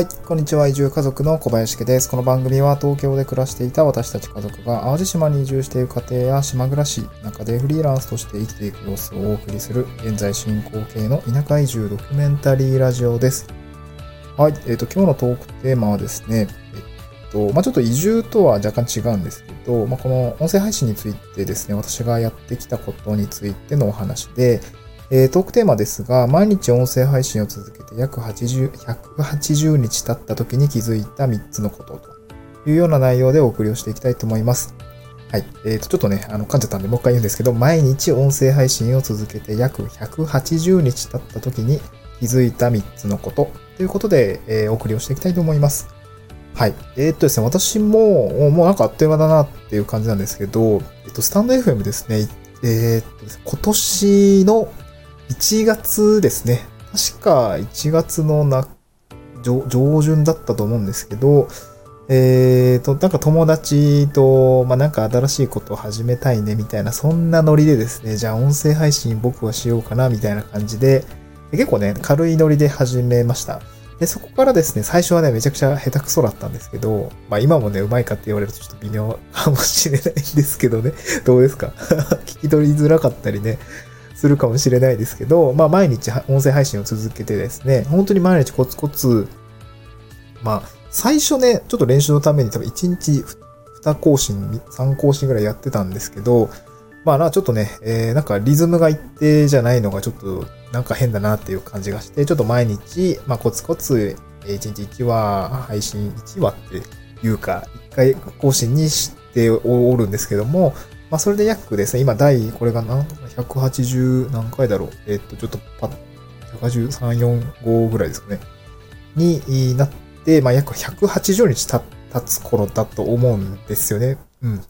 はい、こんにちは。移住家族の小林家です。この番組は東京で暮らしていた私たち家族が淡路島に移住している家庭や島暮らし、中でフリーランスとして生きていく様子をお送りする現在進行形の田舎移住ドキュメンタリーラジオです。はい、えっ、ー、と、今日のトークテーマはですね、えっと、まあ、ちょっと移住とは若干違うんですけど、まあ、この音声配信についてですね、私がやってきたことについてのお話で、えー、トークテーマですが、毎日音声配信を続けて約80、180日経った時に気づいた3つのことというような内容でお送りをしていきたいと思います。はい。えっ、ー、と、ちょっとね、あの、噛んじゃったんでもう一回言うんですけど、毎日音声配信を続けて約180日経った時に気づいた3つのことということで、えー、お送りをしていきたいと思います。はい。えー、っとですね、私も、もうなんかあっという間だなっていう感じなんですけど、えっと、スタンド FM ですね、えー、っと、今年の1月ですね。確か1月のな上上旬だったと思うんですけど、えっ、ー、と、なんか友達と、まあ、なんか新しいことを始めたいね、みたいな、そんなノリでですね、じゃあ音声配信僕はしようかな、みたいな感じで、結構ね、軽いノリで始めました。で、そこからですね、最初はね、めちゃくちゃ下手くそだったんですけど、まあ今もね、うまいかって言われるとちょっと微妙かもしれないんですけどね、どうですか？聞き取りづらかったりね、するかもしれないですけど、まあ毎日音声配信を続けてですね、本当に毎日コツコツ、まあ最初ね、ちょっと練習のために多分1日2更新、3更新ぐらいやってたんですけど、まあな、ちょっとね、えー、なんかリズムが一定じゃないのがちょっとなんか変だなっていう感じがして、ちょっと毎日、まあコツコツ、1日1話配信、1話っていうか、1回更新にしておるんですけども、まあ、それで約ですね、今、第、これが何、180何回だろう。えっと、ちょっとパッ、183、4、5ぐらいですかね。になって、まあ、約180日経つ頃だと思うんですよね。うん。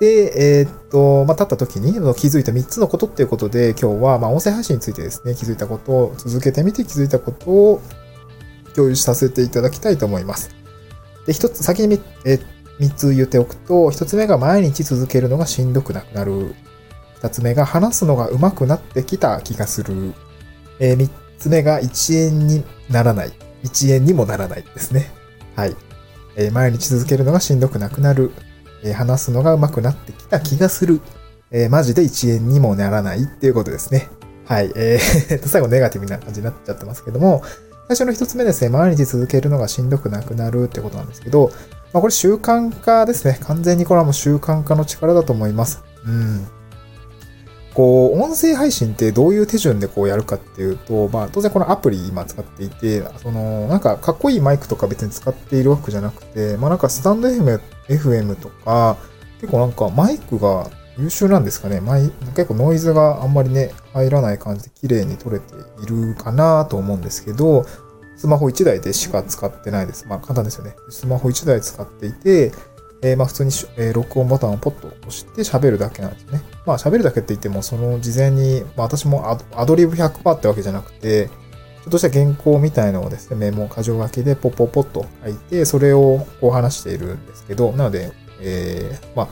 で、えー、っと、まあ、経った時に気づいた3つのことっていうことで、今日は、ま、音声配信についてですね、気づいたことを続けてみて気づいたことを共有させていただきたいと思います。で、一つ、先に、えー、3つ言っておくと、1つ目が毎日続けるのがしんどくなくなる。2つ目が話すのが上手くなってきた気がする。えー、3つ目が1円にならない。1円にもならないですね。はい。えー、毎日続けるのがしんどくなくなる。えー、話すのが上手くなってきた気がする。えー、マジで1円にもならないっていうことですね。はい。えー、最後ネガティブな感じになっちゃってますけども、最初の一つ目ですね、毎日続けるのがしんどくなくなるってことなんですけど、まあ、これ習慣化ですね。完全にこれはもう習慣化の力だと思います。うん。こう、音声配信ってどういう手順でこうやるかっていうと、まあ当然このアプリ今使っていて、その、なんかかっこいいマイクとか別に使っているわけじゃなくて、まあなんかスタンド FM, FM とか、結構なんかマイクが優秀なんですかね。マイ結構ノイズがあんまりね、入らない感じで綺麗に撮れているかなと思うんですけど、スマホ1台でしか使ってないです。まあ簡単ですよね。スマホ1台使っていて、えー、まあ普通に、えー、録音ボタンをポッと押して喋るだけなんですね。まあ喋るだけって言っても、その事前に、まあ私もアドリブ100%ってわけじゃなくて、ちょっとした原稿みたいのをですね、メモ、箇条書きでポッポッポッと書いて、それをこう話しているんですけど、なので、えー、まあ、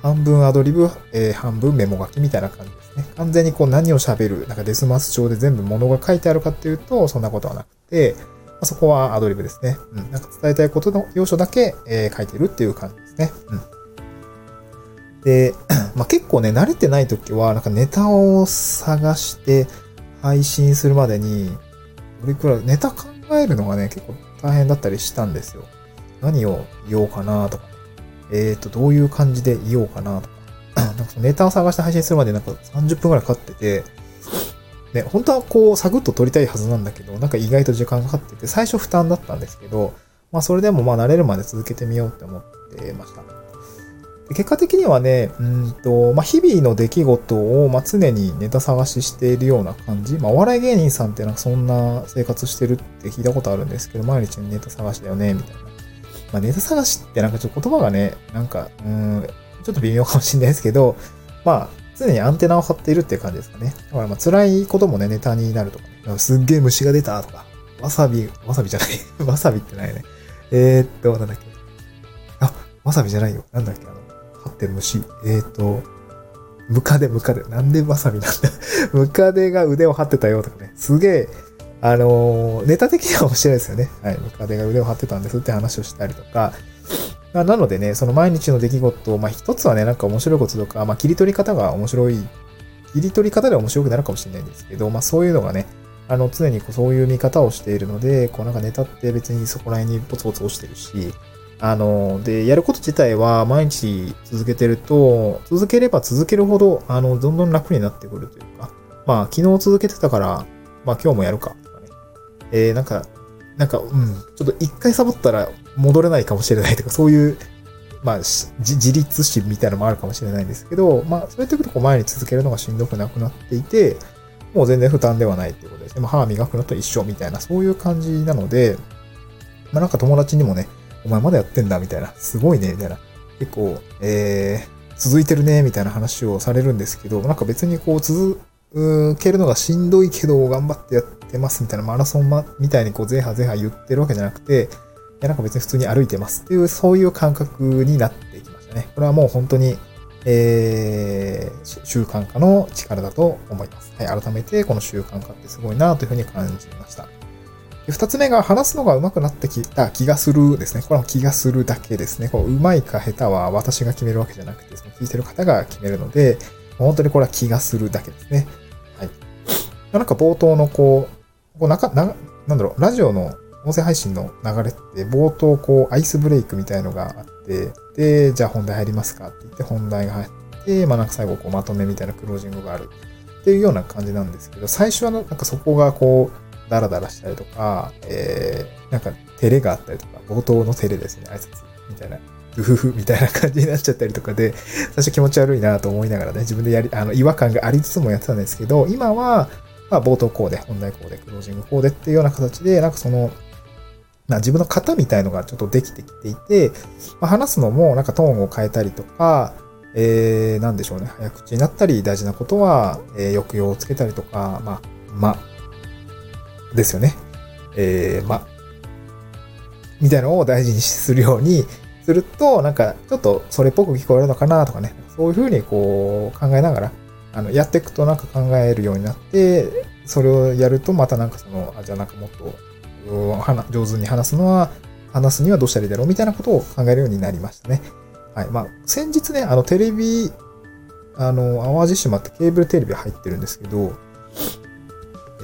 半分アドリブ、えー、半分メモ書きみたいな感じね。完全にこう何を喋る、なんかデスマス帳で全部物が書いてあるかっていうと、そんなことはなくて、まあ、そこはアドリブですね。うん。なんか伝えたいことの要所だけ、えー、書いてるっていう感じですね。うん。で、まあ、結構ね、慣れてない時は、なんかネタを探して配信するまでに、どれくらい、ネタ考えるのがね、結構大変だったりしたんですよ。何を言おうかなとか、えっ、ー、と、どういう感じで言おうかなとか。なんかネタを探して配信するまでなんか30分くらいかかってて、ね、本当はこう、サクッと撮りたいはずなんだけど、なんか意外と時間かかってて、最初負担だったんですけど、まあそれでもまあ慣れるまで続けてみようって思ってました。で結果的にはね、うんと、まあ日々の出来事を、まあ、常にネタ探ししているような感じ。まあお笑い芸人さんってなんかそんな生活してるって聞いたことあるんですけど、毎日ネタ探しだよね、みたいな。まあ、ネタ探しってなんかちょっと言葉がね、なんか、うん、ちょっと微妙かもしれないですけど、まあ、常にアンテナを張っているっていう感じですかね。だからまあ辛いこともね、ネタになるとかね。すっげえ虫が出たとか。わさび、わさびじゃない。わさびってないね。えー、っと、なんだっけ。あ、わさびじゃないよ。なんだっけ、あの、張ってる虫。えー、っと、ムカデ、ムカデ。なんでわさびなんだ ムカデが腕を張ってたよとかね。すげえ、あの、ネタ的には面白いですよね。はい。ムカデが腕を張ってたんですって話をしたりとか、なのでね、その毎日の出来事を、まあ一つはね、なんか面白いこととか、まあ切り取り方が面白い、切り取り方で面白くなるかもしれないんですけど、まあそういうのがね、あの、常にこうそういう見方をしているので、こうなんかネタって別にそこら辺にポツポツ落ちてるし、あの、で、やること自体は毎日続けてると、続ければ続けるほど、あの、どんどん楽になってくるというか、まあ昨日続けてたから、まあ今日もやるか、とかね。えー、なんか、なんか、うん、ちょっと一回サボったら戻れないかもしれないとか、そういう、まあ、自立心みたいなのもあるかもしれないんですけど、まあ、そうやっていくとこう前に続けるのがしんどくなくなっていて、もう全然負担ではないっていうことですね。まあ、歯磨くのと一緒みたいな、そういう感じなので、まあ、なんか友達にもね、お前まだやってんだみたいな、すごいね、みたいな、結構、えー、続いてるね、みたいな話をされるんですけど、なんか別にこう続けるのがしんどいけど頑張ってやってますみたいなマラソンみたいにこうゼハゼハ言ってるわけじゃなくて、や、なんか別に普通に歩いてますっていう、そういう感覚になっていきましたね。これはもう本当に、えー、習慣化の力だと思います。はい、改めてこの習慣化ってすごいなというふうに感じました。二つ目が話すのが上手くなってきた気がするですね。これは気がするだけですね。こう上手いか下手は私が決めるわけじゃなくて、その聞いてる方が決めるので、本当にこれは気がするだけですね。はい。なんか冒頭のこう、こうなかななんだろう、ラジオの音声配信の流れって冒頭こうアイスブレイクみたいのがあって、で、じゃあ本題入りますかって言って本題が入って、まあなんか最後こうまとめみたいなクロージングがあるっていうような感じなんですけど、最初はなんかそこがこうダラダラしたりとか、えー、なんか照れがあったりとか、冒頭の照れですね、挨拶みたいな。うふふみたいな感じになっちゃったりとかで、最初気持ち悪いなと思いながらね、自分でやり、あの、違和感がありつつもやってたんですけど、今は、まあ、冒頭こうで、本題こうで、クロージングこうでっていうような形で、なんかその、な自分の型みたいのがちょっとできてきていて、まあ、話すのもなんかトーンを変えたりとか、えー、なんでしょうね。早口になったり、大事なことは、えー、抑揚をつけたりとか、まあ、ま、ですよね。えー、まあ、みたいなのを大事にするようにすると、なんか、ちょっとそれっぽく聞こえるのかなとかね。そういうふうにこう考えながら、あの、やっていくとなんか考えるようになって、それをやるとまたなんかその、あ、じゃあなんかもっと上手に話すのは、話すにはどうしたらいいだろうみたいなことを考えるようになりましたね。はい。まあ、先日ね、あの、テレビ、あの、淡路島ってケーブルテレビ入ってるんですけど、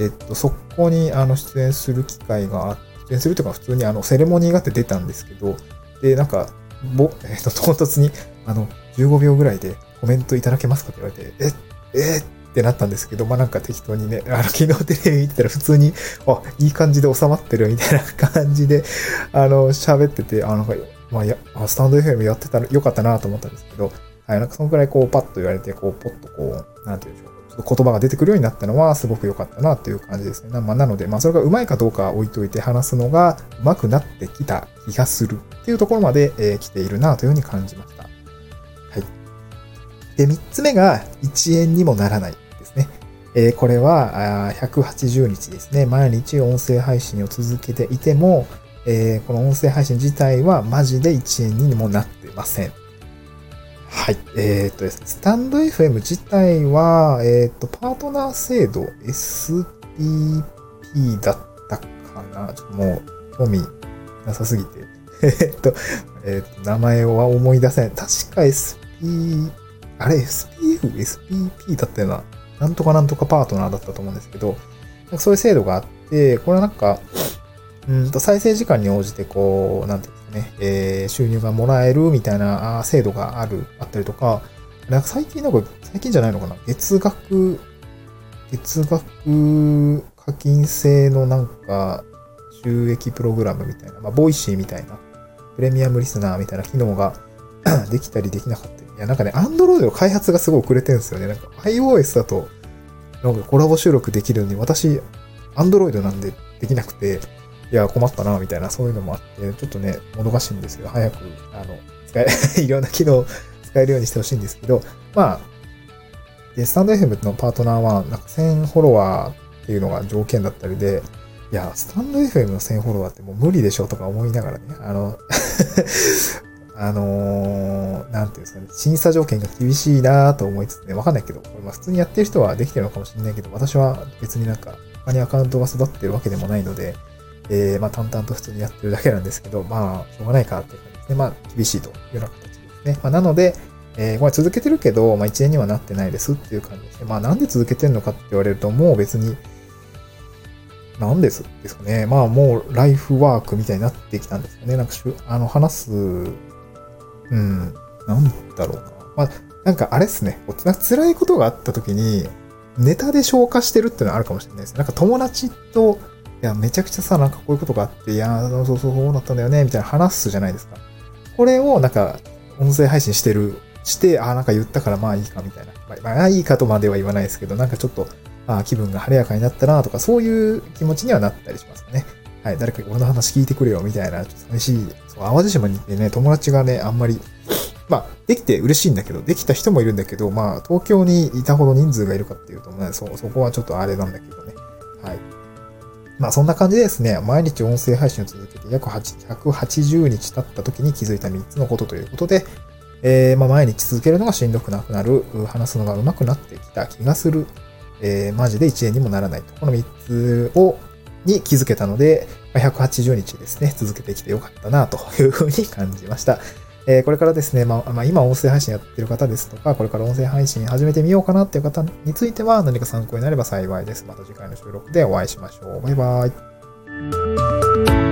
えっと、そこに、あの、出演する機会があって、出演するというか、普通に、あの、セレモニーがあって出たんですけど、で、なんか、ぼ、えっと、唐突に、あの、15秒ぐらいでコメントいただけますかって言われて、え、え、ってなったんですけど、まあなんか適当にね、あの、昨日テレビ見てたら普通に、あ、いい感じで収まってるみたいな感じで、あの、喋ってて、あ、なんか、まあや、スタンド FM やってたらよかったなと思ったんですけど、はい、なんかそのくらいこう、パッと言われて、こう、ポッとこう、なんていうんでしょう。言葉が出てくるようになったのはすごく良かったなっていう感じですね。まあ、なので、まあ、それがうまいかどうかは置いといて話すのが上手くなってきた気がするっていうところまで、えー、来ているなというふうに感じました。で、三つ目が1円にもならないですね。えー、これは180日ですね。毎日音声配信を続けていても、えー、この音声配信自体はマジで1円にもなってません。はい。えー、っとですね、スタンド FM 自体は、えー、っと、パートナー制度 SPP だったかなちょっともう、興味なさすぎて。えっと、えっと、名前は思い出せない。確か SPP、あれ SPF、SPP だったようななんとかなんとかパートナーだったと思うんですけど、そういう制度があって、これはなんか、うんと再生時間に応じてこう、なんていうんですかね、えー、収入がもらえるみたいな制度がある、あったりとか、なんか最近なんか、最近じゃないのかな月額、月額課金制のなんか収益プログラムみたいな、まあ、 Voicy みたいな、プレミアムリスナーみたいな機能が できたりできなかった。いや、なんかね、Android の開発がすごい遅れてるんですよね。なんか iOS だと、なんかコラボ収録できるのに、私、Android なんでできなくて、いや、困ったな、みたいな、そういうのもあって、ちょっとね、もどかしいんですよ。早く、あの、使え、いろんな機能使えるようにしてほしいんですけど、まあ、で、スタンド FM のパートナーは、なんか1000フォロワーっていうのが条件だったりで、いや、スタンド FM の1000フォロワーってもう無理でしょとか思いながらね、あのあのー、なんていうんですかね、審査条件が厳しいなと思いつつね、わかんないけど、これまあ普通にやってる人はできてるのかもしれないけど、私は別になんか、他にアカウントが育ってるわけでもないので、えー、まあ淡々と普通にやってるだけなんですけど、まあ、しょうがないかって感じですね。まあ、厳しいというような形ですね。まあ、なので、えー、これ続けてるけど、まあ、1年にはなってないですっていう感じですね。まあ、なんで続けてるのかって言われると、もう別に、なんですですかね。まあ、もうライフワークみたいになってきたんですよね。なんかしゅ、あの、話す、うん、なんだろうな。まあ、なんかあれっすね。辛いことがあった時に、ネタで消化してるっていうのはあるかもしれないです。なんか友達と、いや、めちゃくちゃさ、なんかこういうことがあって、いや、そうそうそうなったんだよね、みたいな話すじゃないですか。これを、なんか、音声配信してるして、ああ、なんか言ったからまあいいかみたいな。まあいいかとまでは言わないですけど、なんかちょっと、あ気分が晴れやかになったなとか、そういう気持ちにはなったりしますね。はい、誰か俺の話聞いてくれよみたいな、ちょっと寂しい。そう、淡路島に行ってね、友達がね、あんまり、まあ、できて嬉しいんだけど、できた人もいるんだけど、まあ、東京にいたほど人数がいるかっていうと、ね、そ、そこはちょっとあれなんだけどね。はい。まあ、そんな感じでですね、毎日音声配信を続けて約180日経った時に気づいた3つのことということで、えー、まあ、毎日続けるのがしんどくなくなる、話すのが上手くなってきた気がする、えー、マジで1円にもならないと。この3つを、に気づけたので、180日ですね、続けてきてよかったなというふうに感じました。えー、これからですね、まあ、まあ、今音声配信やってる方ですとか、これから音声配信始めてみようかなっていう方については何か参考になれば幸いです。また次回の収録でお会いしましょう。バイバイ。